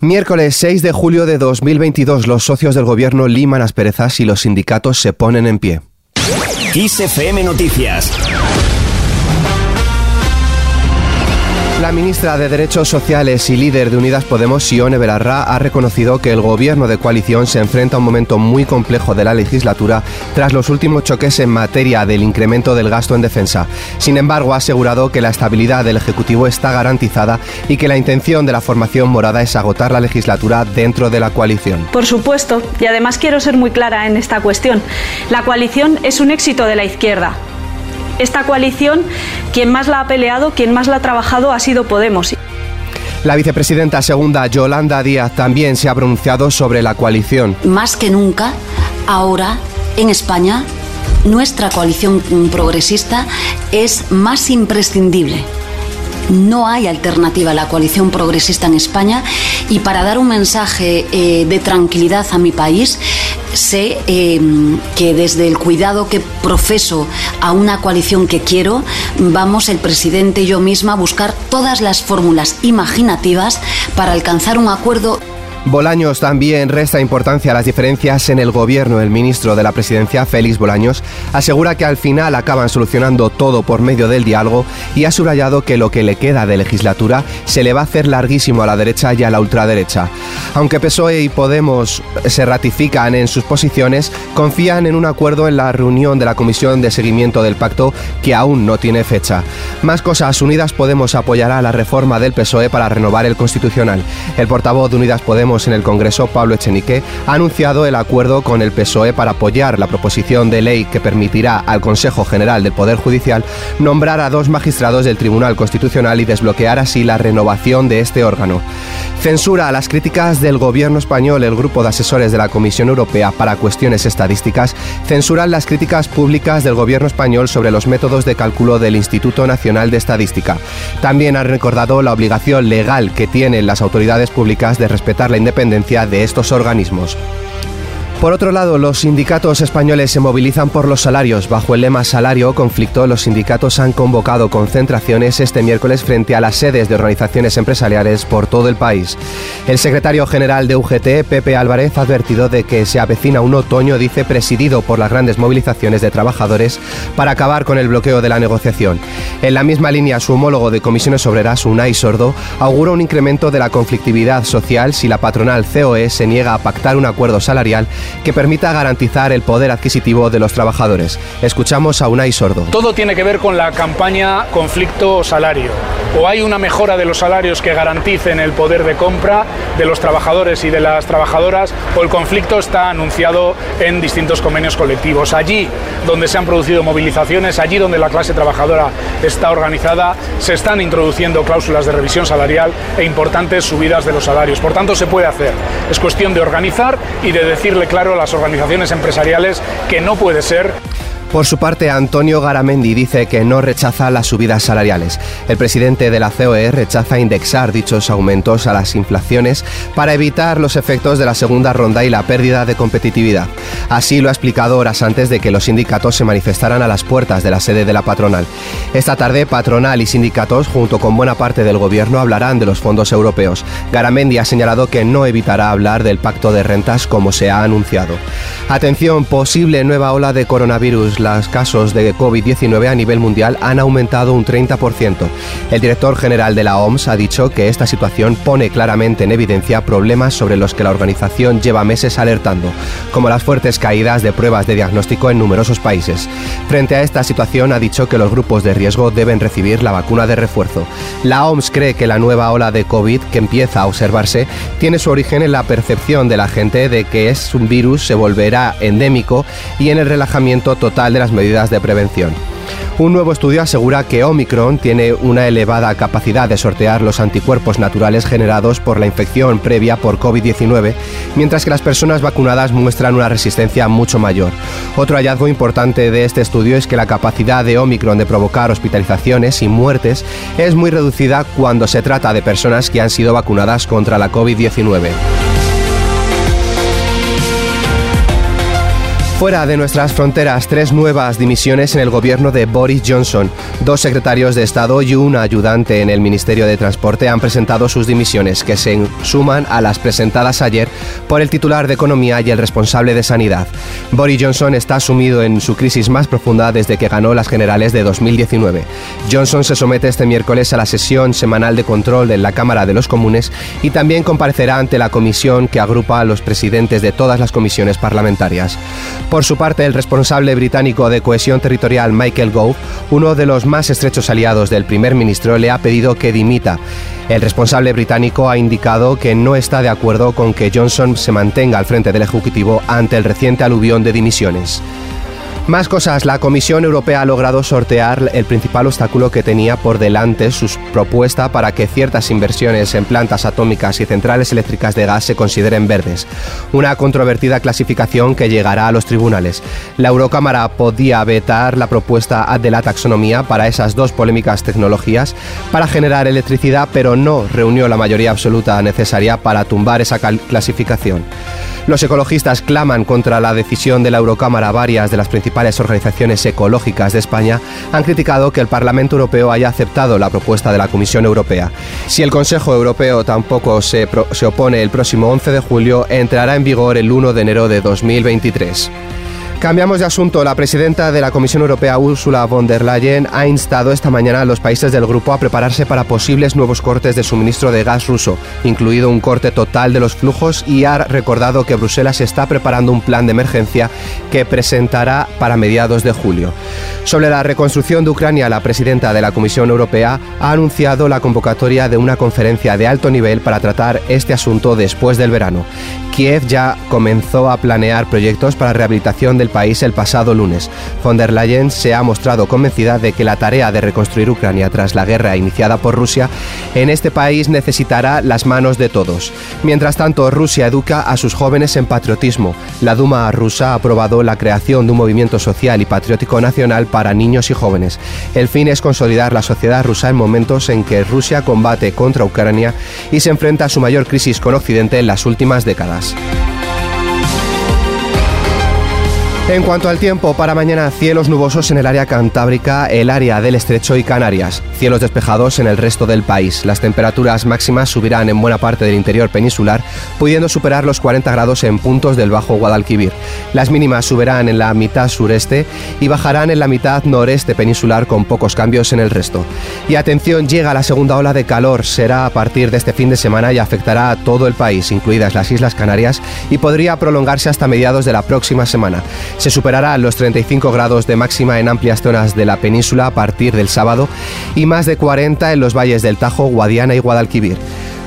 Miércoles 6 de julio de 2022, los socios del gobierno liman asperezas y los sindicatos se ponen en pie. Noticias. La ministra de Derechos Sociales y líder de Unidas Podemos, Sione Belarra, ha reconocido que el gobierno de coalición se enfrenta a un momento muy complejo de la legislatura tras los últimos choques en materia del incremento del gasto en defensa. Sin embargo, ha asegurado que la estabilidad del Ejecutivo está garantizada y que la intención de la formación morada es agotar la legislatura dentro de la coalición. Por supuesto, y además quiero ser muy clara en esta cuestión, la coalición es un éxito de la izquierda esta coalición, quien más la ha peleado, quien más la ha trabajado ha sido Podemos. La vicepresidenta segunda, Yolanda Díaz, también se ha pronunciado sobre la coalición. Más que nunca, ahora, en España, nuestra coalición progresista es más imprescindible. No hay alternativa a la coalición progresista en España y para dar un mensaje eh, de tranquilidad a mi país, sé em, que desde el cuidado que profeso a una coalición que quiero, vamos el presidente y yo misma a buscar todas las fórmulas imaginativas para alcanzar un acuerdo Bolaños también resta importancia a las diferencias en el gobierno. El ministro de la presidencia, Félix Bolaños, asegura que al final acaban solucionando todo por medio del diálogo y ha subrayado que lo que le queda de legislatura se le va a hacer larguísimo a la derecha y a la ultraderecha. Aunque PSOE y Podemos se ratifican en sus posiciones, confían en un acuerdo en la reunión de la Comisión de Seguimiento del Pacto que aún no tiene fecha. Más cosas, Unidas Podemos apoyará la reforma del PSOE para renovar el Constitucional. El portavoz de Unidas Podemos en el Congreso, Pablo Echenique, ha anunciado el acuerdo con el PSOE para apoyar la proposición de ley que permitirá al Consejo General del Poder Judicial nombrar a dos magistrados del Tribunal Constitucional y desbloquear así la renovación de este órgano. Censura a las críticas del gobierno español. El grupo de asesores de la Comisión Europea para Cuestiones Estadísticas censuran las críticas públicas del gobierno español sobre los métodos de cálculo del Instituto Nacional de Estadística. También han recordado la obligación legal que tienen las autoridades públicas de respetar la independencia de estos organismos. Por otro lado, los sindicatos españoles se movilizan por los salarios. Bajo el lema Salario Conflicto, los sindicatos han convocado concentraciones este miércoles frente a las sedes de organizaciones empresariales por todo el país. El secretario general de UGT, Pepe Álvarez, ha advertido de que se avecina un otoño, dice, presidido por las grandes movilizaciones de trabajadores para acabar con el bloqueo de la negociación. En la misma línea, su homólogo de comisiones obreras, Unai Sordo, augura un incremento de la conflictividad social si la patronal COE se niega a pactar un acuerdo salarial que permita garantizar el poder adquisitivo de los trabajadores. Escuchamos a Unai Sordo. Todo tiene que ver con la campaña conflicto-salario. O hay una mejora de los salarios que garanticen el poder de compra de los trabajadores y de las trabajadoras, o el conflicto está anunciado en distintos convenios colectivos. Allí donde se han producido movilizaciones, allí donde la clase trabajadora está organizada, se están introduciendo cláusulas de revisión salarial e importantes subidas de los salarios. Por tanto, se puede hacer. Es cuestión de organizar y de decirle claro claro las organizaciones empresariales que no puede ser por su parte, Antonio Garamendi dice que no rechaza las subidas salariales. El presidente de la COE rechaza indexar dichos aumentos a las inflaciones para evitar los efectos de la segunda ronda y la pérdida de competitividad. Así lo ha explicado horas antes de que los sindicatos se manifestaran a las puertas de la sede de la patronal. Esta tarde, patronal y sindicatos, junto con buena parte del gobierno, hablarán de los fondos europeos. Garamendi ha señalado que no evitará hablar del pacto de rentas como se ha anunciado. Atención, posible nueva ola de coronavirus los casos de COVID-19 a nivel mundial han aumentado un 30%. El director general de la OMS ha dicho que esta situación pone claramente en evidencia problemas sobre los que la organización lleva meses alertando, como las fuertes caídas de pruebas de diagnóstico en numerosos países. Frente a esta situación ha dicho que los grupos de riesgo deben recibir la vacuna de refuerzo. La OMS cree que la nueva ola de COVID que empieza a observarse tiene su origen en la percepción de la gente de que es un virus se volverá endémico y en el relajamiento total de las medidas de prevención. Un nuevo estudio asegura que Omicron tiene una elevada capacidad de sortear los anticuerpos naturales generados por la infección previa por COVID-19, mientras que las personas vacunadas muestran una resistencia mucho mayor. Otro hallazgo importante de este estudio es que la capacidad de Omicron de provocar hospitalizaciones y muertes es muy reducida cuando se trata de personas que han sido vacunadas contra la COVID-19. Fuera de nuestras fronteras, tres nuevas dimisiones en el gobierno de Boris Johnson. Dos secretarios de Estado y un ayudante en el Ministerio de Transporte han presentado sus dimisiones, que se suman a las presentadas ayer por el titular de Economía y el responsable de Sanidad. Boris Johnson está sumido en su crisis más profunda desde que ganó las generales de 2019. Johnson se somete este miércoles a la sesión semanal de control de la Cámara de los Comunes y también comparecerá ante la comisión que agrupa a los presidentes de todas las comisiones parlamentarias. Por su parte, el responsable británico de cohesión territorial Michael Gove, uno de los más estrechos aliados del primer ministro, le ha pedido que dimita. El responsable británico ha indicado que no está de acuerdo con que Johnson se mantenga al frente del Ejecutivo ante el reciente aluvión de dimisiones. Más cosas, la Comisión Europea ha logrado sortear el principal obstáculo que tenía por delante su propuesta para que ciertas inversiones en plantas atómicas y centrales eléctricas de gas se consideren verdes. Una controvertida clasificación que llegará a los tribunales. La Eurocámara podía vetar la propuesta de la taxonomía para esas dos polémicas tecnologías para generar electricidad, pero no reunió la mayoría absoluta necesaria para tumbar esa clasificación. Los ecologistas claman contra la decisión de la Eurocámara varias de las principales organizaciones ecológicas de España han criticado que el Parlamento Europeo haya aceptado la propuesta de la Comisión Europea. Si el Consejo Europeo tampoco se, se opone el próximo 11 de julio, entrará en vigor el 1 de enero de 2023. Cambiamos de asunto. La presidenta de la Comisión Europea, Ursula von der Leyen, ha instado esta mañana a los países del grupo a prepararse para posibles nuevos cortes de suministro de gas ruso, incluido un corte total de los flujos, y ha recordado que Bruselas está preparando un plan de emergencia que presentará para mediados de julio. Sobre la reconstrucción de Ucrania, la presidenta de la Comisión Europea ha anunciado la convocatoria de una conferencia de alto nivel para tratar este asunto después del verano. Kiev ya comenzó a planear proyectos para rehabilitación del país el pasado lunes. Von der Leyen se ha mostrado convencida de que la tarea de reconstruir Ucrania tras la guerra iniciada por Rusia en este país necesitará las manos de todos. Mientras tanto, Rusia educa a sus jóvenes en patriotismo. La Duma rusa ha aprobado la creación de un movimiento social y patriótico nacional para niños y jóvenes. El fin es consolidar la sociedad rusa en momentos en que Rusia combate contra Ucrania y se enfrenta a su mayor crisis con Occidente en las últimas décadas. En cuanto al tiempo, para mañana cielos nubosos en el área cantábrica, el área del estrecho y Canarias, cielos despejados en el resto del país. Las temperaturas máximas subirán en buena parte del interior peninsular, pudiendo superar los 40 grados en puntos del Bajo Guadalquivir. Las mínimas subirán en la mitad sureste y bajarán en la mitad noreste peninsular con pocos cambios en el resto. Y atención, llega la segunda ola de calor, será a partir de este fin de semana y afectará a todo el país, incluidas las Islas Canarias, y podría prolongarse hasta mediados de la próxima semana. Se superará los 35 grados de máxima en amplias zonas de la península a partir del sábado y más de 40 en los valles del Tajo, Guadiana y Guadalquivir.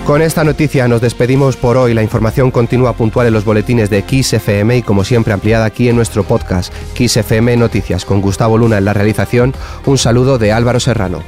Con esta noticia nos despedimos por hoy. La información continúa puntual en los boletines de Kiss FM y como siempre ampliada aquí en nuestro podcast Kiss FM Noticias con Gustavo Luna en la realización. Un saludo de Álvaro Serrano.